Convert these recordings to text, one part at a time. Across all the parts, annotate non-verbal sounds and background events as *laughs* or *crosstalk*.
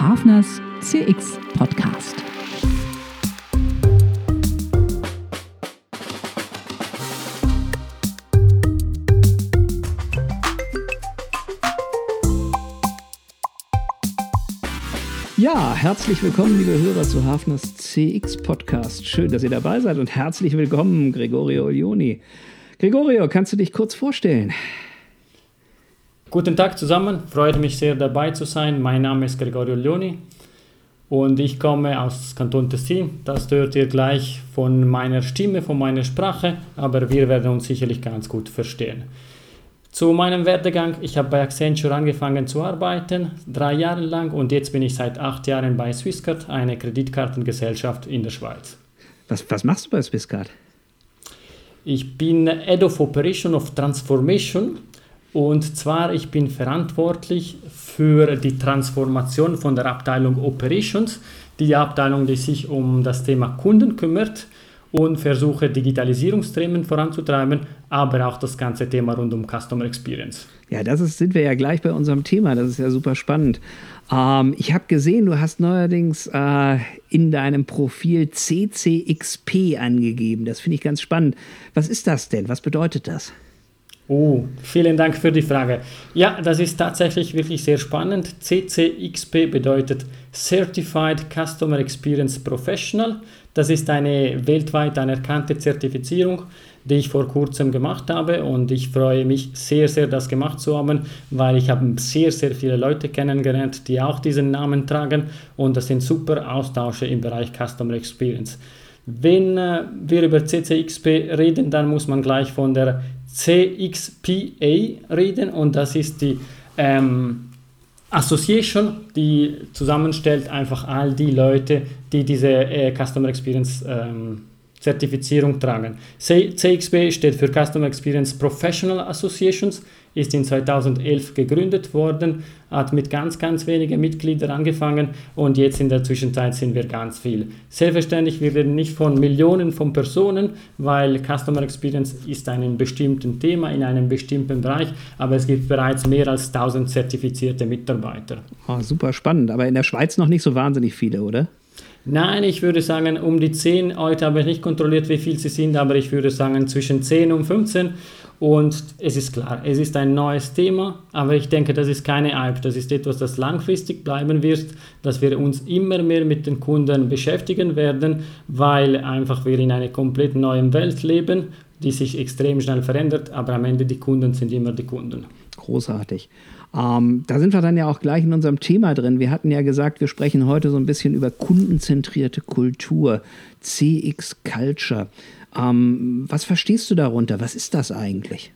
Hafners CX Podcast. Ja, herzlich willkommen, liebe Hörer, zu Hafners CX Podcast. Schön, dass ihr dabei seid und herzlich willkommen, Gregorio Olioni. Gregorio, kannst du dich kurz vorstellen? Guten Tag zusammen, freut mich sehr dabei zu sein. Mein Name ist Gregorio Leoni und ich komme aus Kanton Tessin. Das hört ihr gleich von meiner Stimme, von meiner Sprache, aber wir werden uns sicherlich ganz gut verstehen. Zu meinem Werdegang, ich habe bei Accenture angefangen zu arbeiten, drei Jahre lang und jetzt bin ich seit acht Jahren bei Swisscard, eine Kreditkartengesellschaft in der Schweiz. Was, was machst du bei Swisscard? Ich bin Head of Operation of Transformation und zwar, ich bin verantwortlich für die Transformation von der Abteilung Operations, die Abteilung, die sich um das Thema Kunden kümmert und versuche Digitalisierungsthemen voranzutreiben, aber auch das ganze Thema rund um Customer Experience. Ja, das ist, sind wir ja gleich bei unserem Thema. Das ist ja super spannend. Ähm, ich habe gesehen, du hast neuerdings äh, in deinem Profil CCXP angegeben. Das finde ich ganz spannend. Was ist das denn? Was bedeutet das? Oh, vielen Dank für die Frage. Ja, das ist tatsächlich wirklich sehr spannend. CCXP bedeutet Certified Customer Experience Professional. Das ist eine weltweit anerkannte Zertifizierung, die ich vor kurzem gemacht habe und ich freue mich sehr, sehr, das gemacht zu haben, weil ich habe sehr, sehr viele Leute kennengelernt, die auch diesen Namen tragen und das sind super Austausche im Bereich Customer Experience. Wenn äh, wir über CCXP reden, dann muss man gleich von der CXPA reden und das ist die ähm, Association, die zusammenstellt einfach all die Leute, die diese äh, Customer Experience ähm, Zertifizierung tragen. CXP steht für Customer Experience Professional Associations ist in 2011 gegründet worden, hat mit ganz, ganz wenigen Mitgliedern angefangen und jetzt in der Zwischenzeit sind wir ganz viel. Selbstverständlich, wir reden nicht von Millionen von Personen, weil Customer Experience ist ein bestimmtes Thema in einem bestimmten Bereich, aber es gibt bereits mehr als 1000 zertifizierte Mitarbeiter. Oh, super spannend, aber in der Schweiz noch nicht so wahnsinnig viele, oder? Nein, ich würde sagen um die 10. Heute habe ich nicht kontrolliert, wie viel sie sind, aber ich würde sagen zwischen 10 und 15. Und es ist klar, es ist ein neues Thema, aber ich denke, das ist keine Hype, das ist etwas, das langfristig bleiben wird, dass wir uns immer mehr mit den Kunden beschäftigen werden, weil einfach wir in einer komplett neuen Welt leben, die sich extrem schnell verändert, aber am Ende die Kunden sind immer die Kunden. Großartig. Ähm, da sind wir dann ja auch gleich in unserem Thema drin. Wir hatten ja gesagt, wir sprechen heute so ein bisschen über kundenzentrierte Kultur, CX Culture. Ähm, was verstehst du darunter? Was ist das eigentlich?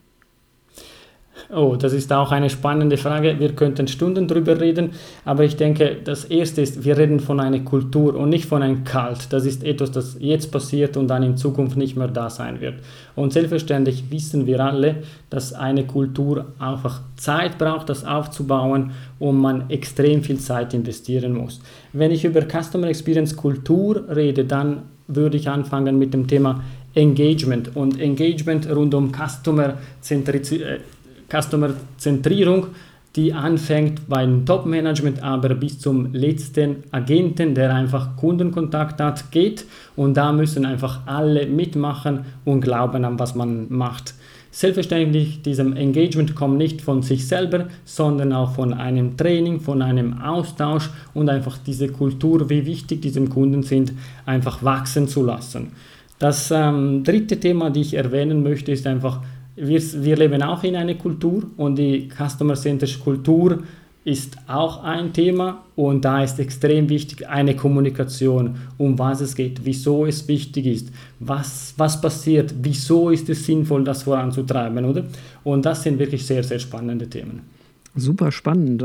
Oh, das ist auch eine spannende Frage. Wir könnten Stunden drüber reden, aber ich denke, das Erste ist, wir reden von einer Kultur und nicht von einem Kalt. Das ist etwas, das jetzt passiert und dann in Zukunft nicht mehr da sein wird. Und selbstverständlich wissen wir alle, dass eine Kultur einfach Zeit braucht, das aufzubauen und man extrem viel Zeit investieren muss. Wenn ich über Customer Experience Kultur rede, dann würde ich anfangen mit dem Thema Engagement und Engagement rund um Customer-Zentrierung, äh, die anfängt beim Top-Management, aber bis zum letzten Agenten, der einfach Kundenkontakt hat, geht. Und da müssen einfach alle mitmachen und glauben an, was man macht. Selbstverständlich, diesem Engagement kommt nicht von sich selber, sondern auch von einem Training, von einem Austausch und einfach diese Kultur, wie wichtig diesem Kunden sind, einfach wachsen zu lassen. Das ähm, dritte Thema, das ich erwähnen möchte, ist einfach, wir, wir leben auch in einer Kultur und die Customer-Centered Kultur ist auch ein Thema und da ist extrem wichtig eine Kommunikation, um was es geht, wieso es wichtig ist, was, was passiert, wieso ist es sinnvoll, das voranzutreiben, oder? Und das sind wirklich sehr, sehr spannende Themen. Super spannend.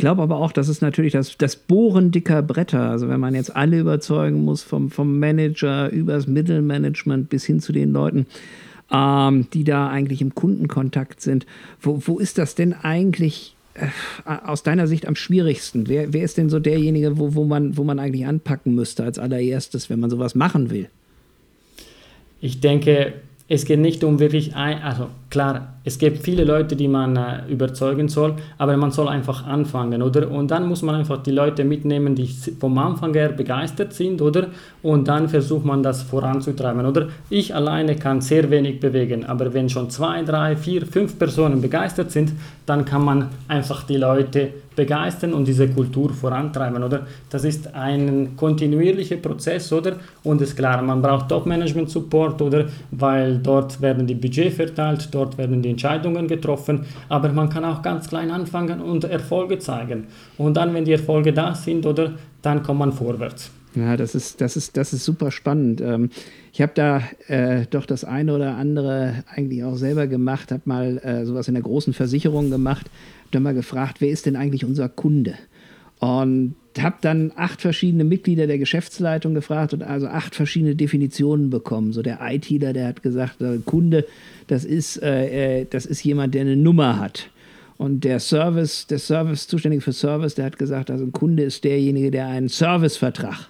Ich glaube aber auch, das ist natürlich das, das Bohren dicker Bretter. Also wenn man jetzt alle überzeugen muss, vom, vom Manager über das Mittelmanagement bis hin zu den Leuten, ähm, die da eigentlich im Kundenkontakt sind. Wo, wo ist das denn eigentlich äh, aus deiner Sicht am schwierigsten? Wer, wer ist denn so derjenige, wo, wo, man, wo man eigentlich anpacken müsste als allererstes, wenn man sowas machen will? Ich denke, es geht nicht um wirklich ein, also klar, es gibt viele Leute, die man äh, überzeugen soll, aber man soll einfach anfangen, oder? Und dann muss man einfach die Leute mitnehmen, die vom Anfang her begeistert sind, oder? Und dann versucht man das voranzutreiben, oder? Ich alleine kann sehr wenig bewegen, aber wenn schon zwei, drei, vier, fünf Personen begeistert sind, dann kann man einfach die Leute begeistern und diese Kultur vorantreiben, oder? Das ist ein kontinuierlicher Prozess, oder? Und ist klar, man braucht Top-Management-Support, oder? Weil dort werden die Budget verteilt, dort werden die Entscheidungen getroffen, aber man kann auch ganz klein anfangen und Erfolge zeigen. Und dann, wenn die Erfolge da sind, oder? Dann kommt man vorwärts. Ja, das ist, das ist, das ist super spannend. Ähm, ich habe da äh, doch das eine oder andere eigentlich auch selber gemacht, habe mal äh, sowas in der großen Versicherung gemacht, habe dann mal gefragt, wer ist denn eigentlich unser Kunde? Und habe dann acht verschiedene Mitglieder der Geschäftsleitung gefragt und also acht verschiedene Definitionen bekommen. So der ITler, der hat gesagt, der Kunde, das ist, äh, äh, das ist jemand, der eine Nummer hat. Und der Service, der Service, zuständige für Service, der hat gesagt, also ein Kunde ist derjenige, der einen Servicevertrag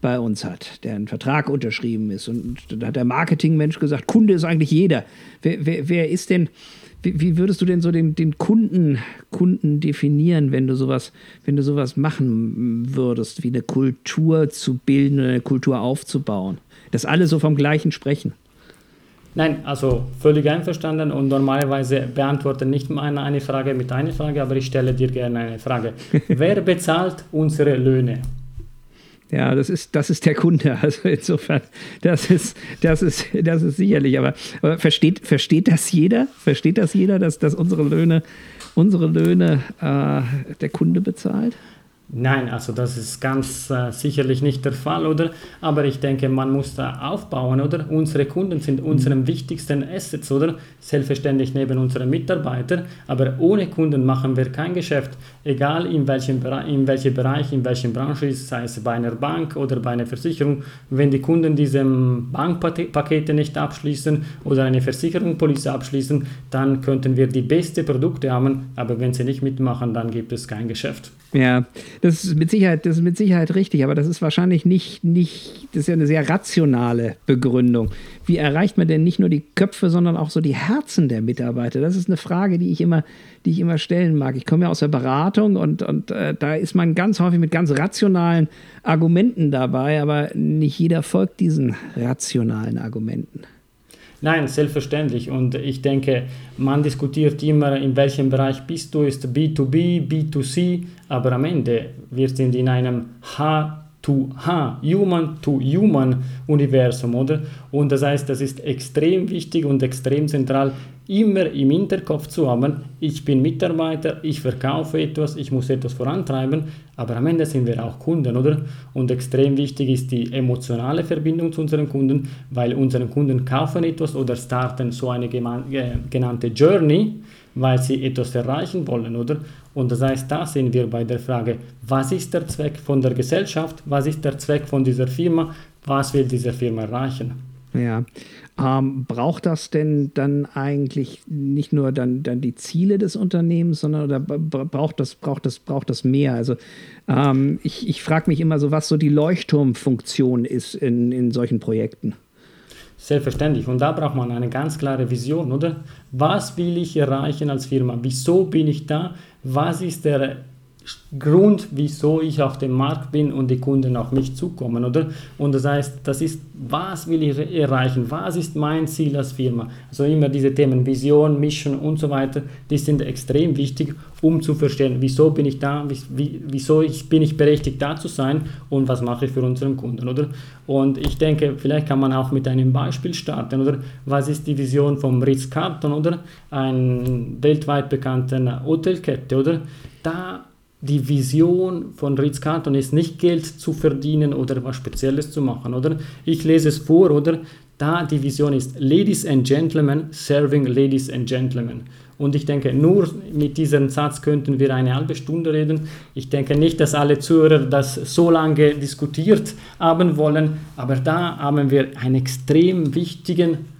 bei uns hat, der einen Vertrag unterschrieben ist. Und da hat der Marketingmensch gesagt, Kunde ist eigentlich jeder. Wer, wer, wer ist denn, wie, wie, würdest du denn so den, den Kunden, Kunden definieren, wenn du sowas, wenn du sowas machen würdest, wie eine Kultur zu bilden oder eine Kultur aufzubauen? Dass alle so vom Gleichen sprechen. Nein, also völlig einverstanden und normalerweise beantworte nicht meine eine Frage mit einer Frage, aber ich stelle dir gerne eine Frage. *laughs* Wer bezahlt unsere Löhne? Ja, das ist, das ist der Kunde. *laughs* Also insofern, das ist, das ist, das ist sicherlich. Aber, aber versteht, versteht das jeder? Versteht das jeder, dass, dass unsere Löhne, unsere Löhne äh, der Kunde bezahlt? Nein, also das ist ganz äh, sicherlich nicht der Fall, oder? Aber ich denke, man muss da aufbauen, oder? Unsere Kunden sind unsere mhm. wichtigsten Assets, oder? Selbstverständlich neben unseren Mitarbeitern, aber ohne Kunden machen wir kein Geschäft. Egal in welchem, in welchem Bereich, in welcher Branche ist, sei es bei einer Bank oder bei einer Versicherung, wenn die Kunden diese Bankpakete nicht abschließen oder eine Versicherungspolice abschließen, dann könnten wir die besten Produkte haben, aber wenn sie nicht mitmachen, dann gibt es kein Geschäft. Ja, das ist mit Sicherheit, das ist mit Sicherheit richtig, aber das ist wahrscheinlich nicht, nicht, das ist ja eine sehr rationale Begründung. Wie erreicht man denn nicht nur die Köpfe, sondern auch so die Herzen der Mitarbeiter? Das ist eine Frage, die ich immer, die ich immer stellen mag. Ich komme ja aus der Beratung und, und äh, da ist man ganz häufig mit ganz rationalen Argumenten dabei, aber nicht jeder folgt diesen rationalen Argumenten. Nein, selbstverständlich. Und ich denke, man diskutiert immer, in welchem Bereich bist du, ist B2B, B2C, aber am Ende, wir sind in einem H to H, Human to Human Universum, oder? Und das heißt, das ist extrem wichtig und extrem zentral, immer im Hinterkopf zu haben, ich bin Mitarbeiter, ich verkaufe etwas, ich muss etwas vorantreiben, aber am Ende sind wir auch Kunden, oder? Und extrem wichtig ist die emotionale Verbindung zu unseren Kunden, weil unsere Kunden kaufen etwas oder starten so eine genannte Journey, weil sie etwas erreichen wollen, oder? Und das heißt, da sind wir bei der Frage, was ist der Zweck von der Gesellschaft, was ist der Zweck von dieser Firma, was will diese Firma erreichen? Ja. Ähm, braucht das denn dann eigentlich nicht nur dann, dann die Ziele des Unternehmens, sondern oder braucht das, braucht das, braucht das mehr? Also ähm, ich, ich frage mich immer so, was so die Leuchtturmfunktion ist in, in solchen Projekten. Selbstverständlich. Und da braucht man eine ganz klare Vision, oder? Was will ich erreichen als Firma? Wieso bin ich da? Was ist der Grund, wieso ich auf dem Markt bin und die Kunden auf mich zukommen, oder? Und das heißt, das ist, was will ich erreichen? Was ist mein Ziel als Firma? Also immer diese Themen Vision, Mission und so weiter, die sind extrem wichtig, um zu verstehen, wieso bin ich da, wieso ich, bin ich berechtigt da zu sein und was mache ich für unseren Kunden, oder? Und ich denke, vielleicht kann man auch mit einem Beispiel starten, oder? Was ist die Vision vom Ritz-Carlton, oder? Ein weltweit bekannter Hotelkette, oder? Da die Vision von Ritz-Carlton ist nicht Geld zu verdienen oder was Spezielles zu machen, oder? Ich lese es vor, oder? Da die Vision ist Ladies and Gentlemen serving Ladies and Gentlemen. Und ich denke, nur mit diesem Satz könnten wir eine halbe Stunde reden. Ich denke nicht, dass alle Zuhörer das so lange diskutiert haben wollen, aber da haben wir einen extrem wichtigen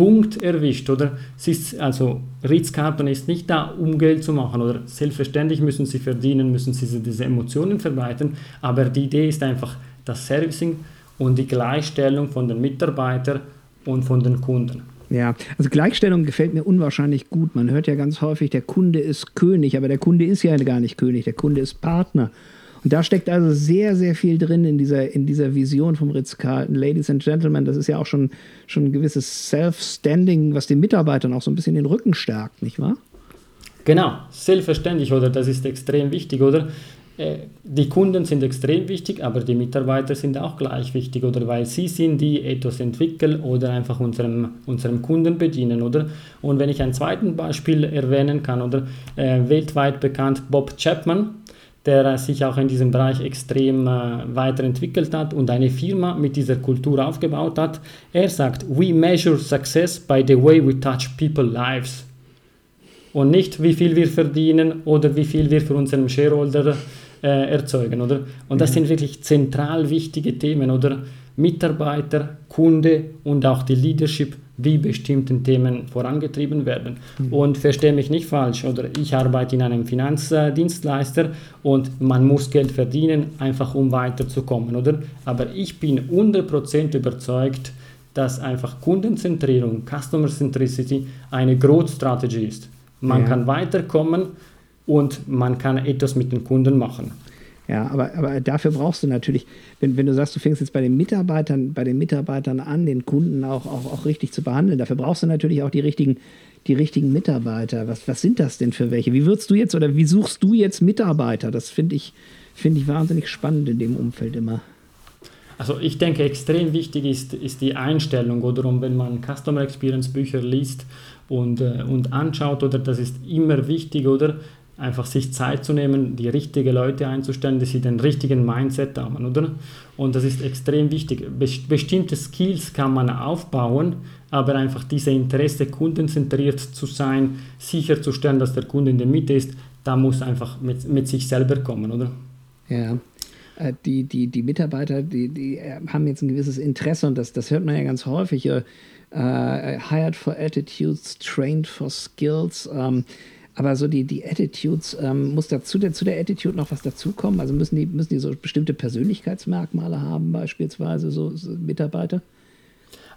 Punkt erwischt, oder? Es ist, also Ritz-Carlton ist nicht da, um Geld zu machen, oder selbstverständlich müssen sie verdienen, müssen sie diese Emotionen verbreiten, aber die Idee ist einfach das Servicing und die Gleichstellung von den Mitarbeitern und von den Kunden. Ja, also Gleichstellung gefällt mir unwahrscheinlich gut. Man hört ja ganz häufig, der Kunde ist König, aber der Kunde ist ja gar nicht König, der Kunde ist Partner. Und da steckt also sehr, sehr viel drin in dieser, in dieser Vision vom Ritz-Carlton. Ladies and Gentlemen, das ist ja auch schon, schon ein gewisses Self-Standing, was den Mitarbeitern auch so ein bisschen den Rücken stärkt, nicht wahr? Genau, selbstverständlich, oder? Das ist extrem wichtig, oder? Äh, die Kunden sind extrem wichtig, aber die Mitarbeiter sind auch gleich wichtig, oder? Weil sie sind die etwas entwickeln oder einfach unserem, unserem Kunden bedienen, oder? Und wenn ich ein zweites Beispiel erwähnen kann, oder? Äh, weltweit bekannt Bob Chapman, der sich auch in diesem Bereich extrem äh, weiterentwickelt hat und eine Firma mit dieser Kultur aufgebaut hat. Er sagt, we measure success by the way we touch people's lives. Und nicht, wie viel wir verdienen oder wie viel wir für unseren Shareholder äh, erzeugen, oder? Und das mhm. sind wirklich zentral wichtige Themen, oder? Mitarbeiter, Kunde und auch die Leadership, wie bestimmte Themen vorangetrieben werden. Mhm. Und verstehe mich nicht falsch, oder ich arbeite in einem Finanzdienstleister und man muss Geld verdienen, einfach um weiterzukommen, oder? Aber ich bin 100% überzeugt, dass einfach Kundenzentrierung, Customer Centricity eine Growth Strategy ist. Man ja. kann weiterkommen und man kann etwas mit den Kunden machen. Ja, aber, aber dafür brauchst du natürlich, wenn, wenn du sagst, du fängst jetzt bei den Mitarbeitern, bei den Mitarbeitern an, den Kunden auch, auch, auch richtig zu behandeln, dafür brauchst du natürlich auch die richtigen, die richtigen Mitarbeiter. Was, was sind das denn für welche? Wie würdest du jetzt oder wie suchst du jetzt Mitarbeiter? Das finde ich, find ich wahnsinnig spannend in dem Umfeld immer. Also ich denke, extrem wichtig ist, ist die Einstellung oder wenn man Customer Experience Bücher liest und, äh, und anschaut, oder das ist immer wichtig, oder einfach sich Zeit zu nehmen, die richtigen Leute einzustellen, dass sie den richtigen Mindset haben, oder? Und das ist extrem wichtig. Bestimmte Skills kann man aufbauen, aber einfach diese Interesse, kundenzentriert zu sein, sicherzustellen, dass der Kunde in der Mitte ist, da muss einfach mit, mit sich selber kommen, oder? Ja. Äh, die, die, die Mitarbeiter, die, die äh, haben jetzt ein gewisses Interesse und das, das hört man ja ganz häufig. Uh, hired for attitudes, trained for skills. Um, ähm, aber so die, die Attitudes, ähm, muss dazu der, zu der Attitude noch was dazukommen? Also müssen die, müssen die so bestimmte Persönlichkeitsmerkmale haben, beispielsweise so, so Mitarbeiter?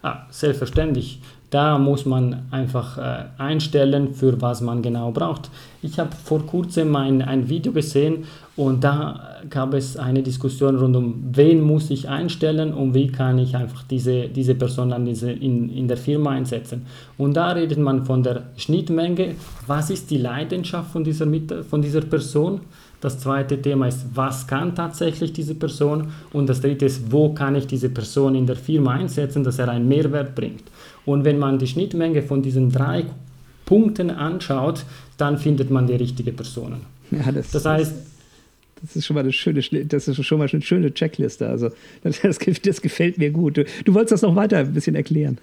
Ah, selbstverständlich. Da muss man einfach äh, einstellen, für was man genau braucht. Ich habe vor kurzem ein, ein Video gesehen und da gab es eine Diskussion rund um, wen muss ich einstellen und wie kann ich einfach diese, diese Person dann diese in, in der Firma einsetzen. Und da redet man von der Schnittmenge. Was ist die Leidenschaft von dieser, von dieser Person? Das zweite Thema ist, was kann tatsächlich diese Person? Und das dritte ist, wo kann ich diese Person in der Firma einsetzen, dass er einen Mehrwert bringt? Und wenn man die Schnittmenge von diesen drei Punkten anschaut, dann findet man die richtigen Personen. Ja, das, das heißt, das ist schon mal eine schöne, das ist schon mal eine schöne Checkliste. Also das, das gefällt mir gut. Du, du wolltest das noch weiter ein bisschen erklären.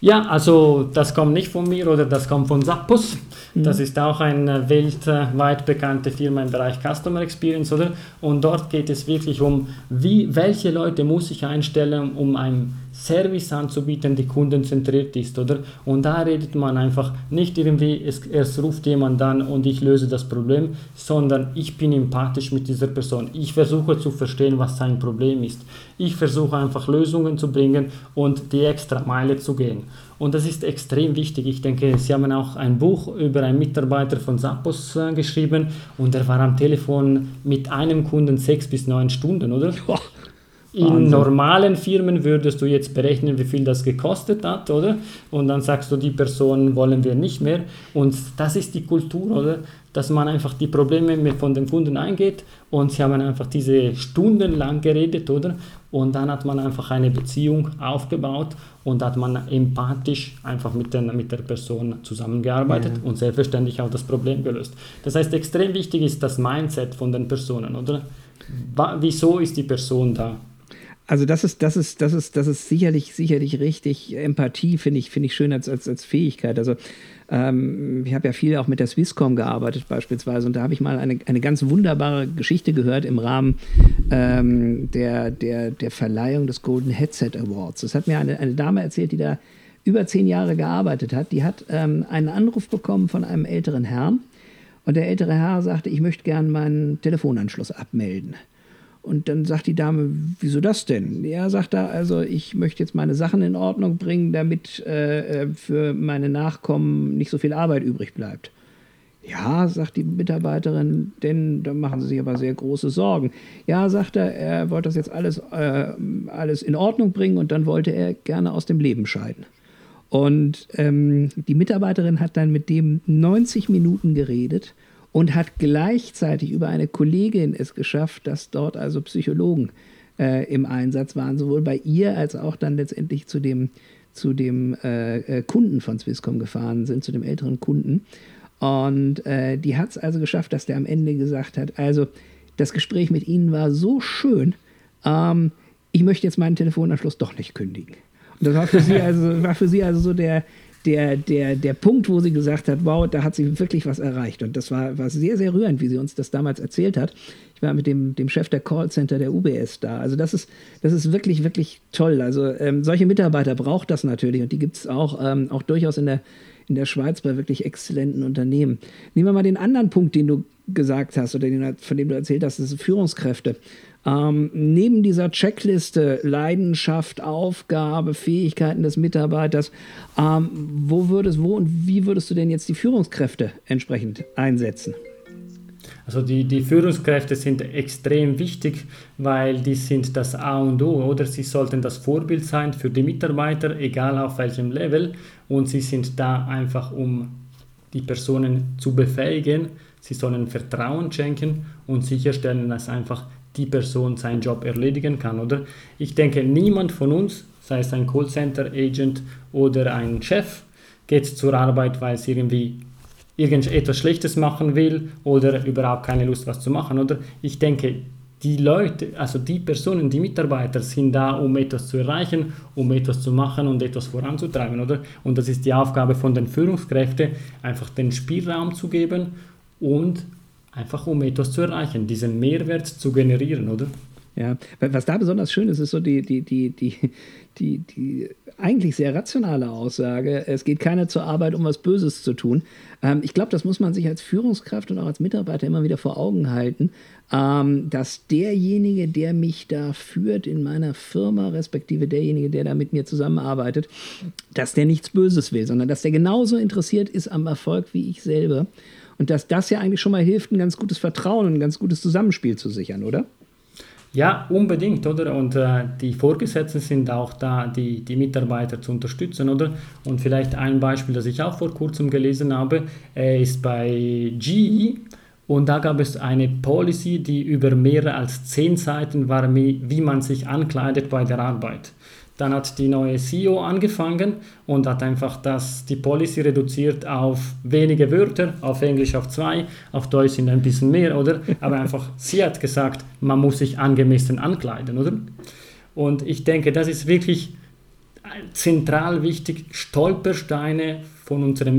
Ja, also das kommt nicht von mir oder das kommt von Zappos. Mhm. Das ist auch eine weltweit bekannte Firma im Bereich Customer Experience, oder? Und dort geht es wirklich um, wie, welche Leute muss ich einstellen, um ein Service anzubieten, die kundenzentriert ist, oder? Und da redet man einfach nicht irgendwie, es, es ruft jemand an und ich löse das Problem, sondern ich bin empathisch mit dieser Person. Ich versuche zu verstehen, was sein Problem ist. Ich versuche einfach Lösungen zu bringen und die extra Meile zu gehen. Und das ist extrem wichtig. Ich denke, Sie haben auch ein Buch über einen Mitarbeiter von Zappos äh, geschrieben und er war am Telefon mit einem Kunden sechs bis neun Stunden, oder? *laughs* Boah. In Wahnsinn. normalen Firmen würdest du jetzt berechnen, wie viel das gekostet hat, oder? Und dann sagst du, die Person wollen wir nicht mehr. Und das ist die Kultur, oder? Dass man einfach die Probleme von den Kunden eingeht und sie haben einfach diese stundenlang geredet, oder? Und dann hat man einfach eine Beziehung aufgebaut und hat man empathisch einfach mit, den, mit der Person zusammengearbeitet ja. und selbstverständlich auch das Problem gelöst. Das heißt, extrem wichtig ist das Mindset von den Personen, oder? Wieso ist die Person da? Also das ist, das ist, das ist, das ist sicherlich, sicherlich richtig. Empathie finde ich, finde ich schön als, als, als Fähigkeit. Also ähm, ich habe ja viel auch mit der Swisscom gearbeitet beispielsweise und da habe ich mal eine, eine ganz wunderbare Geschichte gehört im Rahmen ähm, der, der, der Verleihung des Golden Headset Awards. Das hat mir eine, eine Dame erzählt, die da über zehn Jahre gearbeitet hat. Die hat ähm, einen Anruf bekommen von einem älteren Herrn und der ältere Herr sagte, ich möchte gern meinen Telefonanschluss abmelden. Und dann sagt die Dame, wieso das denn? Ja, sagt er, also ich möchte jetzt meine Sachen in Ordnung bringen, damit äh, äh, für meine Nachkommen nicht so viel Arbeit übrig bleibt. Ja, sagt die Mitarbeiterin, denn da machen sie sich aber sehr große Sorgen. Ja, sagt er, er wollte das jetzt alles, äh, alles in Ordnung bringen und dann wollte er gerne aus dem Leben scheiden. Und ähm, die Mitarbeiterin hat dann mit dem 90 Minuten geredet und hat gleichzeitig über eine Kollegin es geschafft, dass dort also Psychologen äh, im Einsatz waren, sowohl bei ihr als auch dann letztendlich zu dem, zu dem äh, äh Kunden von Swisscom gefahren sind, zu dem älteren Kunden. Und äh, die hat es also geschafft, dass der am Ende gesagt hat, also das Gespräch mit Ihnen war so schön, ähm, ich möchte jetzt meinen Telefonanschluss doch nicht kündigen. Und das war für sie *laughs* also, war für sie also so der, der, der, der Punkt, wo sie gesagt hat, wow, da hat sie wirklich was erreicht. Und das war, war sehr, sehr rührend, wie sie uns das damals erzählt hat. Ich war mit dem, dem Chef der Callcenter der UBS da. Also das ist, das ist wirklich, wirklich toll. Also ähm, solche Mitarbeiter braucht das natürlich und die gibt es auch, ähm, auch durchaus in der, in der Schweiz bei wirklich exzellenten Unternehmen. Nehmen wir mal den anderen Punkt, den du gesagt hast oder den, von dem du erzählt hast, das sind Führungskräfte. Ähm, neben dieser Checkliste Leidenschaft, Aufgabe, Fähigkeiten des Mitarbeiters, ähm, wo würdest, wo und wie würdest du denn jetzt die Führungskräfte entsprechend einsetzen? Also die, die Führungskräfte sind extrem wichtig, weil die sind das A und O, oder? Sie sollten das Vorbild sein für die Mitarbeiter, egal auf welchem Level. Und sie sind da einfach, um die Personen zu befähigen. Sie sollen Vertrauen schenken und sicherstellen, dass einfach die Person seinen Job erledigen kann, oder? Ich denke, niemand von uns, sei es ein Callcenter-Agent oder ein Chef, geht zur Arbeit, weil es irgendwie irgendetwas Schlechtes machen will oder überhaupt keine Lust, was zu machen, oder? Ich denke, die Leute, also die Personen, die Mitarbeiter sind da, um etwas zu erreichen, um etwas zu machen und etwas voranzutreiben, oder? Und das ist die Aufgabe von den Führungskräften, einfach den Spielraum zu geben und einfach um etwas zu erreichen, diesen Mehrwert zu generieren, oder? Ja, was da besonders schön ist, ist so die, die, die, die, die, die eigentlich sehr rationale Aussage. Es geht keiner zur Arbeit, um was Böses zu tun. Ähm, ich glaube, das muss man sich als Führungskraft und auch als Mitarbeiter immer wieder vor Augen halten, ähm, dass derjenige, der mich da führt in meiner Firma, respektive derjenige, der da mit mir zusammenarbeitet, dass der nichts Böses will, sondern dass der genauso interessiert ist am Erfolg wie ich selber. Und dass das ja eigentlich schon mal hilft, ein ganz gutes Vertrauen und ein ganz gutes Zusammenspiel zu sichern, oder? Ja, unbedingt, oder? Und äh, die Vorgesetzten sind auch da, die, die Mitarbeiter zu unterstützen, oder? Und vielleicht ein Beispiel, das ich auch vor kurzem gelesen habe, äh, ist bei GE. Und da gab es eine Policy, die über mehr als zehn Seiten war, wie man sich ankleidet bei der Arbeit. Dann hat die neue CEO angefangen und hat einfach das, die Policy reduziert auf wenige Wörter, auf Englisch auf zwei, auf Deutsch sind ein bisschen mehr, oder? Aber einfach, *laughs* sie hat gesagt, man muss sich angemessen ankleiden, oder? Und ich denke, das ist wirklich zentral wichtig, Stolpersteine von unseren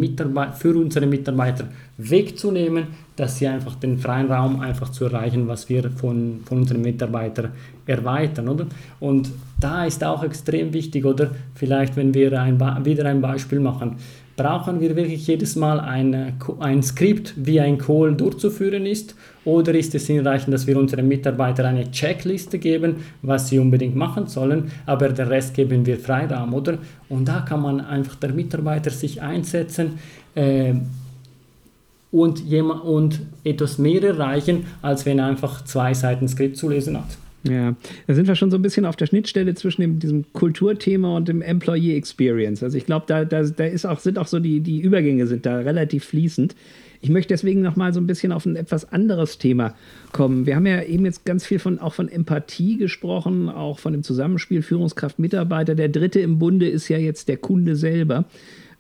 für unsere Mitarbeiter wegzunehmen, dass sie einfach den freien Raum einfach zu erreichen, was wir von, von unseren Mitarbeitern erweitern, oder? Und da ist auch extrem wichtig, oder? Vielleicht, wenn wir ein wieder ein Beispiel machen, brauchen wir wirklich jedes Mal ein, ein Skript, wie ein Call durchzuführen ist? Oder ist es hinreichend, dass wir unseren Mitarbeitern eine Checkliste geben, was sie unbedingt machen sollen, aber den Rest geben wir Freiraum, oder? Und da kann man einfach der Mitarbeiter sich einsetzen, äh, und, jemand, und etwas mehr erreichen, als wenn er einfach zwei Seiten Skript zu lesen hat. Ja, da sind wir schon so ein bisschen auf der Schnittstelle zwischen dem, diesem Kulturthema und dem Employee Experience. Also ich glaube, da, da, da ist auch, sind auch so die, die Übergänge sind da relativ fließend. Ich möchte deswegen noch mal so ein bisschen auf ein etwas anderes Thema kommen. Wir haben ja eben jetzt ganz viel von, auch von Empathie gesprochen, auch von dem Zusammenspiel Führungskraft-Mitarbeiter. Der dritte im Bunde ist ja jetzt der Kunde selber.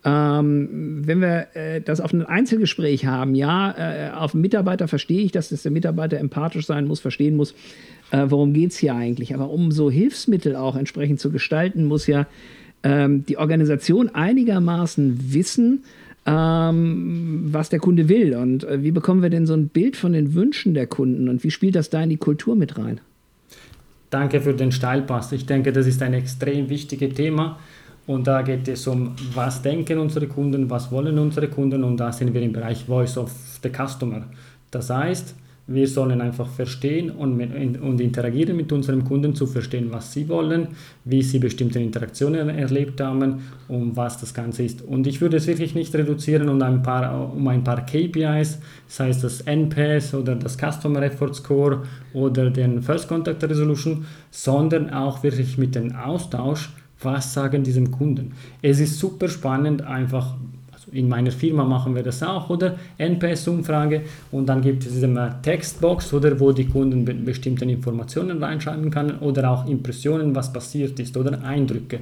Ähm, wenn wir äh, das auf ein Einzelgespräch haben, ja, äh, auf einen Mitarbeiter verstehe ich, dass das der Mitarbeiter empathisch sein muss, verstehen muss, äh, worum geht es hier eigentlich. Aber um so Hilfsmittel auch entsprechend zu gestalten, muss ja ähm, die Organisation einigermaßen wissen, ähm, was der Kunde will. Und äh, wie bekommen wir denn so ein Bild von den Wünschen der Kunden und wie spielt das da in die Kultur mit rein? Danke für den Steilpass. Ich denke, das ist ein extrem wichtiges Thema. Und da geht es um, was denken unsere Kunden, was wollen unsere Kunden und da sind wir im Bereich Voice of the Customer. Das heißt, wir sollen einfach verstehen und, und interagieren mit unserem Kunden, zu verstehen, was sie wollen, wie sie bestimmte Interaktionen erlebt haben und was das Ganze ist. Und ich würde es wirklich nicht reduzieren um ein paar, um ein paar KPIs, sei es das NPS oder das Customer Effort Score oder den First Contact Resolution, sondern auch wirklich mit dem Austausch, was sagen diesem Kunden. Es ist super spannend, einfach in meiner Firma machen wir das auch, oder? NPS-Umfrage und dann gibt es diese Textbox, oder, wo die Kunden be bestimmte Informationen reinschreiben können oder auch Impressionen, was passiert ist oder Eindrücke.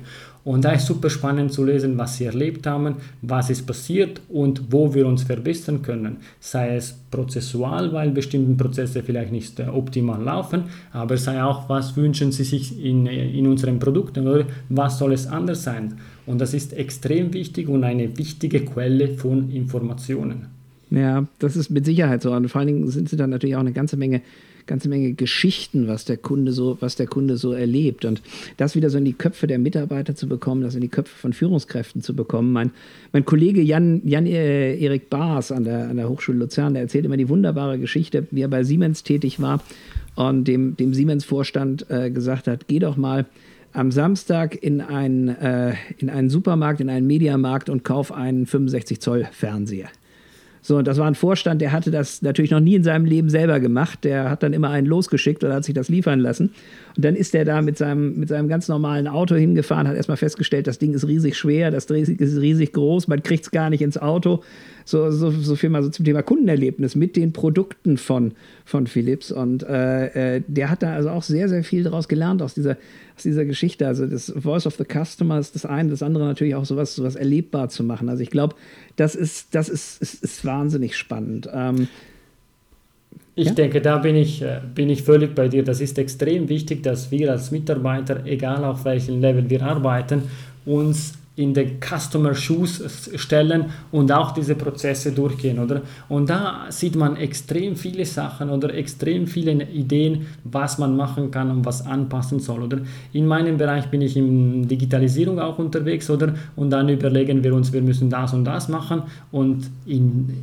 Und da ist super spannend zu lesen, was sie erlebt haben, was ist passiert und wo wir uns verbessern können. Sei es prozessual, weil bestimmte Prozesse vielleicht nicht äh, optimal laufen, aber sei auch, was wünschen sie sich in, in unseren Produkten oder was soll es anders sein. Und das ist extrem wichtig und eine wichtige Quelle von Informationen. Ja, das ist mit Sicherheit so. Und vor allen Dingen sind sie dann natürlich auch eine ganze Menge ganze Menge Geschichten, was der Kunde so, was der Kunde so erlebt. Und das wieder so in die Köpfe der Mitarbeiter zu bekommen, das in die Köpfe von Führungskräften zu bekommen. Mein, mein Kollege Jan, Jan äh, Erik Baas an der, an der Hochschule Luzern, der erzählt immer die wunderbare Geschichte, wie er bei Siemens tätig war und dem, dem Siemens-Vorstand äh, gesagt hat, geh doch mal am Samstag in einen, äh, in einen Supermarkt, in einen Mediamarkt und kauf einen 65 Zoll Fernseher. So, und das war ein Vorstand, der hatte das natürlich noch nie in seinem Leben selber gemacht. Der hat dann immer einen losgeschickt oder hat sich das liefern lassen. Und dann ist er da mit seinem, mit seinem ganz normalen Auto hingefahren, hat erstmal festgestellt, das Ding ist riesig schwer, das Ding ist riesig groß, man kriegt es gar nicht ins Auto. So, so, so viel mal so zum Thema Kundenerlebnis mit den Produkten von, von Philips. Und äh, äh, der hat da also auch sehr, sehr viel daraus gelernt aus dieser, aus dieser Geschichte. Also das Voice of the Customer ist das eine, das andere natürlich auch sowas, sowas erlebbar zu machen. Also ich glaube, das ist, das ist, ist, ist wahnsinnig spannend. Ähm, ich ja? denke, da bin ich, äh, bin ich völlig bei dir. Das ist extrem wichtig, dass wir als Mitarbeiter, egal auf welchem Level wir arbeiten, uns in den Customer Shoes stellen und auch diese Prozesse durchgehen, oder? Und da sieht man extrem viele Sachen oder extrem viele Ideen, was man machen kann und was anpassen soll, oder? In meinem Bereich bin ich in Digitalisierung auch unterwegs, oder? Und dann überlegen wir uns, wir müssen das und das machen und in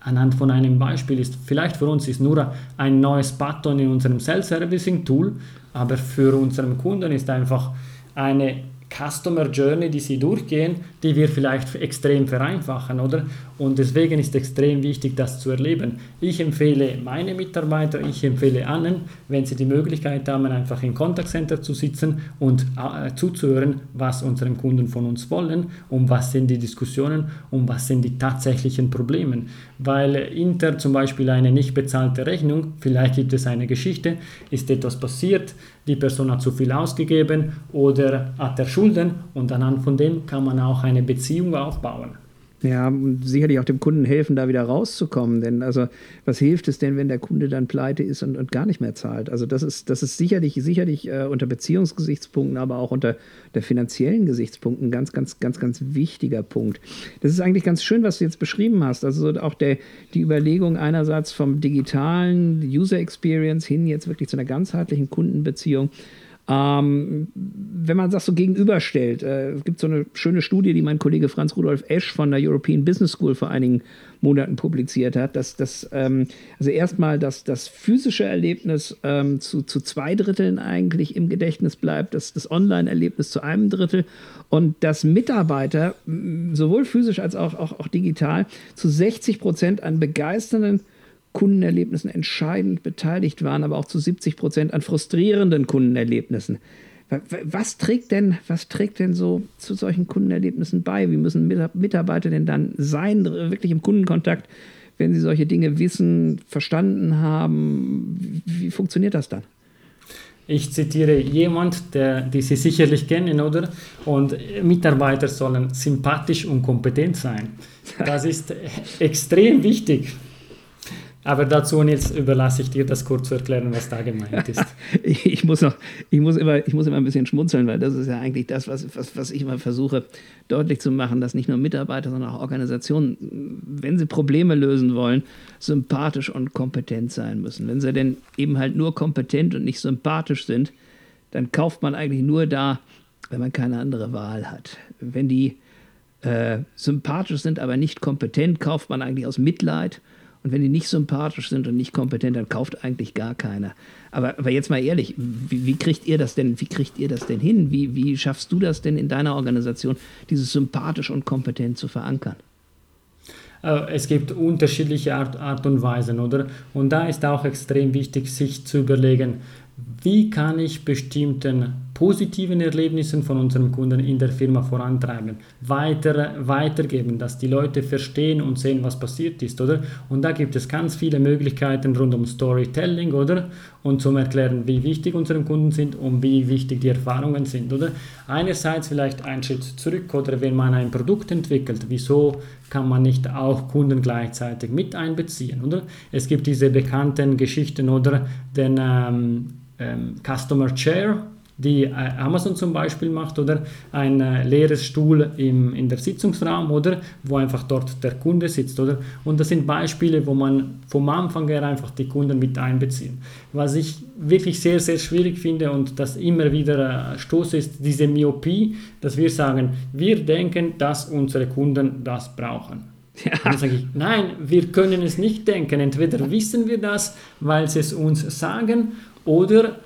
anhand von einem Beispiel ist, vielleicht für uns ist nur ein neues Button in unserem Self-Servicing-Tool, aber für unseren Kunden ist einfach eine Customer Journey, die sie durchgehen, die wir vielleicht extrem vereinfachen, oder? Und deswegen ist extrem wichtig, das zu erleben. Ich empfehle meine Mitarbeiter, ich empfehle allen, wenn sie die Möglichkeit haben, einfach im Contact Center zu sitzen und äh, zuzuhören, was unsere Kunden von uns wollen und was sind die Diskussionen und was sind die tatsächlichen Probleme. Weil Inter zum Beispiel eine nicht bezahlte Rechnung, vielleicht gibt es eine Geschichte, ist etwas passiert, die Person hat zu viel ausgegeben oder hat er Schulden und anhand von dem kann man auch eine Beziehung aufbauen. Ja, und sicherlich auch dem Kunden helfen, da wieder rauszukommen. Denn also, was hilft es denn, wenn der Kunde dann pleite ist und, und gar nicht mehr zahlt? Also, das ist, das ist sicherlich, sicherlich äh, unter Beziehungsgesichtspunkten, aber auch unter der finanziellen Gesichtspunkten ein ganz, ganz, ganz, ganz wichtiger Punkt. Das ist eigentlich ganz schön, was du jetzt beschrieben hast. Also auch der, die Überlegung einerseits vom digitalen User Experience hin jetzt wirklich zu einer ganzheitlichen Kundenbeziehung. Ähm, wenn man das so gegenüberstellt, äh, es gibt so eine schöne Studie, die mein Kollege Franz Rudolf Esch von der European Business School vor einigen Monaten publiziert hat, dass das, ähm, also erstmal, dass das physische Erlebnis ähm, zu, zu zwei Dritteln eigentlich im Gedächtnis bleibt, dass das Online-Erlebnis zu einem Drittel und dass Mitarbeiter sowohl physisch als auch, auch, auch digital zu 60 Prozent an begeisternden Kundenerlebnissen entscheidend beteiligt waren, aber auch zu 70 Prozent an frustrierenden Kundenerlebnissen. Was trägt denn, was trägt denn so zu solchen Kundenerlebnissen bei? Wie müssen Mitarbeiter denn dann sein, wirklich im Kundenkontakt, wenn sie solche Dinge wissen, verstanden haben? Wie, funktioniert das dann? Ich zitiere jemand, der, die Sie sicherlich kennen, oder? Und Mitarbeiter sollen sympathisch und kompetent sein. Das ist extrem wichtig. Aber dazu, Nils, überlasse ich dir das kurz zu erklären, was da gemeint ist. *laughs* ich, muss noch, ich, muss immer, ich muss immer ein bisschen schmunzeln, weil das ist ja eigentlich das, was, was, was ich immer versuche deutlich zu machen, dass nicht nur Mitarbeiter, sondern auch Organisationen, wenn sie Probleme lösen wollen, sympathisch und kompetent sein müssen. Wenn sie denn eben halt nur kompetent und nicht sympathisch sind, dann kauft man eigentlich nur da, wenn man keine andere Wahl hat. Wenn die äh, sympathisch sind, aber nicht kompetent, kauft man eigentlich aus Mitleid Und wenn die nicht sympathisch sind und nicht kompetent, dann kauft eigentlich gar keiner. Aber, aber jetzt mal ehrlich, wie, wie, kriegt ihr das denn, wie kriegt ihr das denn hin? Wie, wie schaffst du das denn in deiner Organisation, dieses sympathisch und kompetent zu verankern? Äh, es gibt unterschiedliche Art, Art und Weisen, oder? Und da ist auch extrem wichtig, sich zu überlegen, wie kann ich bestimmten positiven Erlebnissen von unseren Kunden in der Firma vorantreiben, weiter, weitergeben, dass die Leute verstehen und sehen, was passiert ist, oder? Und da gibt es ganz viele Möglichkeiten rund um Storytelling, oder? Und zum Erklären, wie wichtig unsere Kunden sind und wie wichtig die Erfahrungen sind, oder? Einerseits vielleicht einen Schritt zurück, oder wenn man ein Produkt entwickelt, wieso kann man nicht auch Kunden gleichzeitig mit einbeziehen, oder? Es gibt diese bekannten Geschichten, oder? Den ähm, ähm, Customer Chair, die äh, Amazon zum Beispiel macht, oder ein äh, leeres Stuhl im, in der Sitzungsraum, oder wo einfach dort der Kunde sitzt, oder? Und das sind Beispiele, wo man vom Anfang her einfach die Kunden mit einbeziehen. Was ich wirklich sehr, sehr schwierig finde und das immer wieder äh, stoße, ist diese Myopie, dass wir sagen, wir denken, dass unsere Kunden das brauchen. Ja. Dann sage ich, nein, wir können es nicht denken. Entweder wissen wir das, weil sie es uns sagen, oder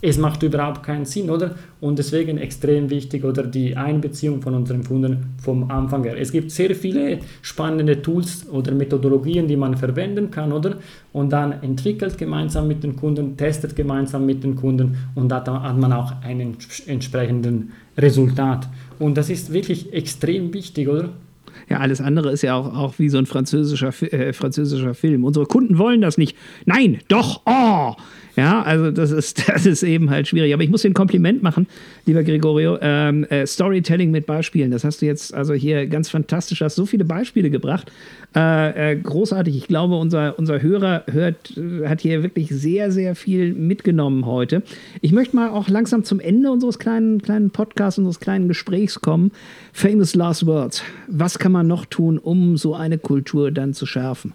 es macht überhaupt keinen Sinn, oder? Und deswegen extrem wichtig, oder die Einbeziehung von unseren Kunden vom Anfang her. Es gibt sehr viele spannende Tools oder Methodologien, die man verwenden kann, oder? Und dann entwickelt gemeinsam mit den Kunden, testet gemeinsam mit den Kunden und da hat man auch einen entsprechenden Resultat. Und das ist wirklich extrem wichtig, oder? Ja, alles andere ist ja auch, auch wie so ein französischer, äh, französischer Film. Unsere Kunden wollen das nicht. Nein, doch, oh! Ja, also das ist, *laughs* das ist eben halt schwierig. Aber ich muss dir ein Kompliment machen, lieber Gregorio. Ähm, äh, Storytelling mit Beispielen, das hast du jetzt also hier ganz fantastisch, hast so viele Beispiele gebracht. Äh, äh, großartig. Ich glaube, unser, unser Hörer hört, hat hier wirklich sehr, sehr viel mitgenommen heute. Ich möchte mal auch langsam zum Ende unseres kleinen, kleinen Podcasts, unseres kleinen Gesprächs kommen. Famous Last Words. Was kann man noch tun, um so eine Kultur dann zu schärfen?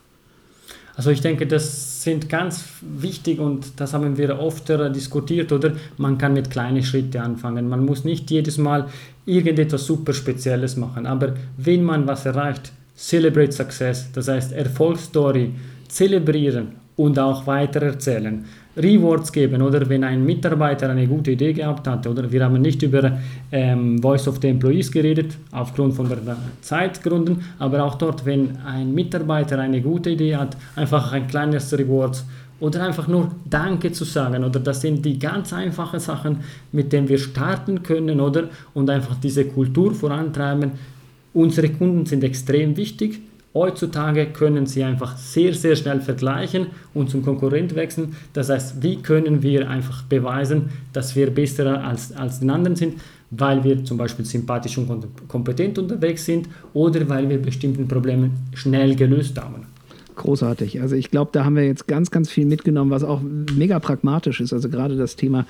Also ich denke, das sind ganz wichtig und das haben wir oft diskutiert, oder? Man kann mit kleinen Schritten anfangen. Man muss nicht jedes Mal irgendetwas super Spezielles machen. Aber wenn man was erreicht, celebrate success, das heißt Erfolgsstory, zelebrieren und auch weitererzählen. Rewards geben oder? Wenn ein Mitarbeiter eine gute Idee gehabt hat oder? Wir haben nicht über ähm, Voice of the Employees geredet aufgrund von der Zeitgründen, aber auch dort, wenn ein Mitarbeiter eine gute Idee hat, einfach ein kleines Reward oder einfach nur Danke zu sagen oder? Das sind die ganz einfachen Sachen, mit denen wir starten können oder? Und einfach diese Kultur vorantreiben. Unsere Kunden sind extrem wichtig Heutzutage können sie einfach sehr, sehr schnell vergleichen und zum Konkurrent wechseln. Das heißt, wie können wir einfach beweisen, dass wir besser als, als den anderen sind, weil wir zum Beispiel sympathisch und kompetent unterwegs sind oder weil wir bestimmte Probleme schnell gelöst haben. Großartig. Also ich glaube, da haben wir jetzt ganz, ganz viel mitgenommen, was auch mega pragmatisch ist. Also gerade das Thema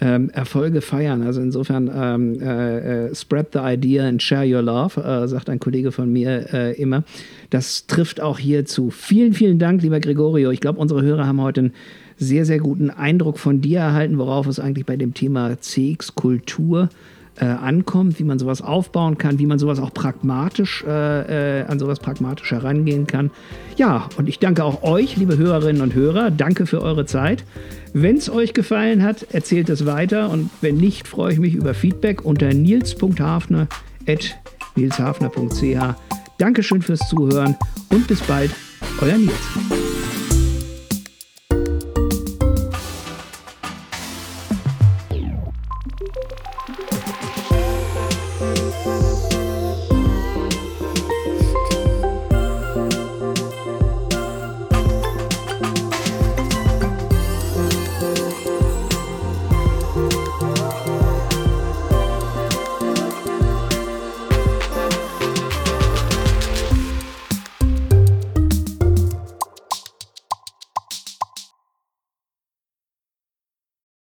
ähm, Erfolge feiern. Also insofern ähm, äh, äh, spread the idea and share your love, äh, sagt ein Kollege von mir äh, immer. Das trifft auch hier zu. Vielen, vielen Dank, lieber Gregorio. Ich glaube, unsere Hörer haben heute einen sehr, sehr guten Eindruck von dir erhalten, worauf es eigentlich bei dem Thema CX-Kultur äh, ankommt, wie man sowas aufbauen kann, wie man sowas auch pragmatisch äh, äh, an sowas pragmatisch herangehen kann. Ja, und ich danke auch euch, liebe Hörerinnen und Hörer. Danke für eure Zeit. Wenn es euch gefallen hat, erzählt es weiter und wenn nicht, freue ich mich über Feedback unter nils.hafner.nilshafner.ch. Dankeschön fürs Zuhören und bis bald, euer Nils.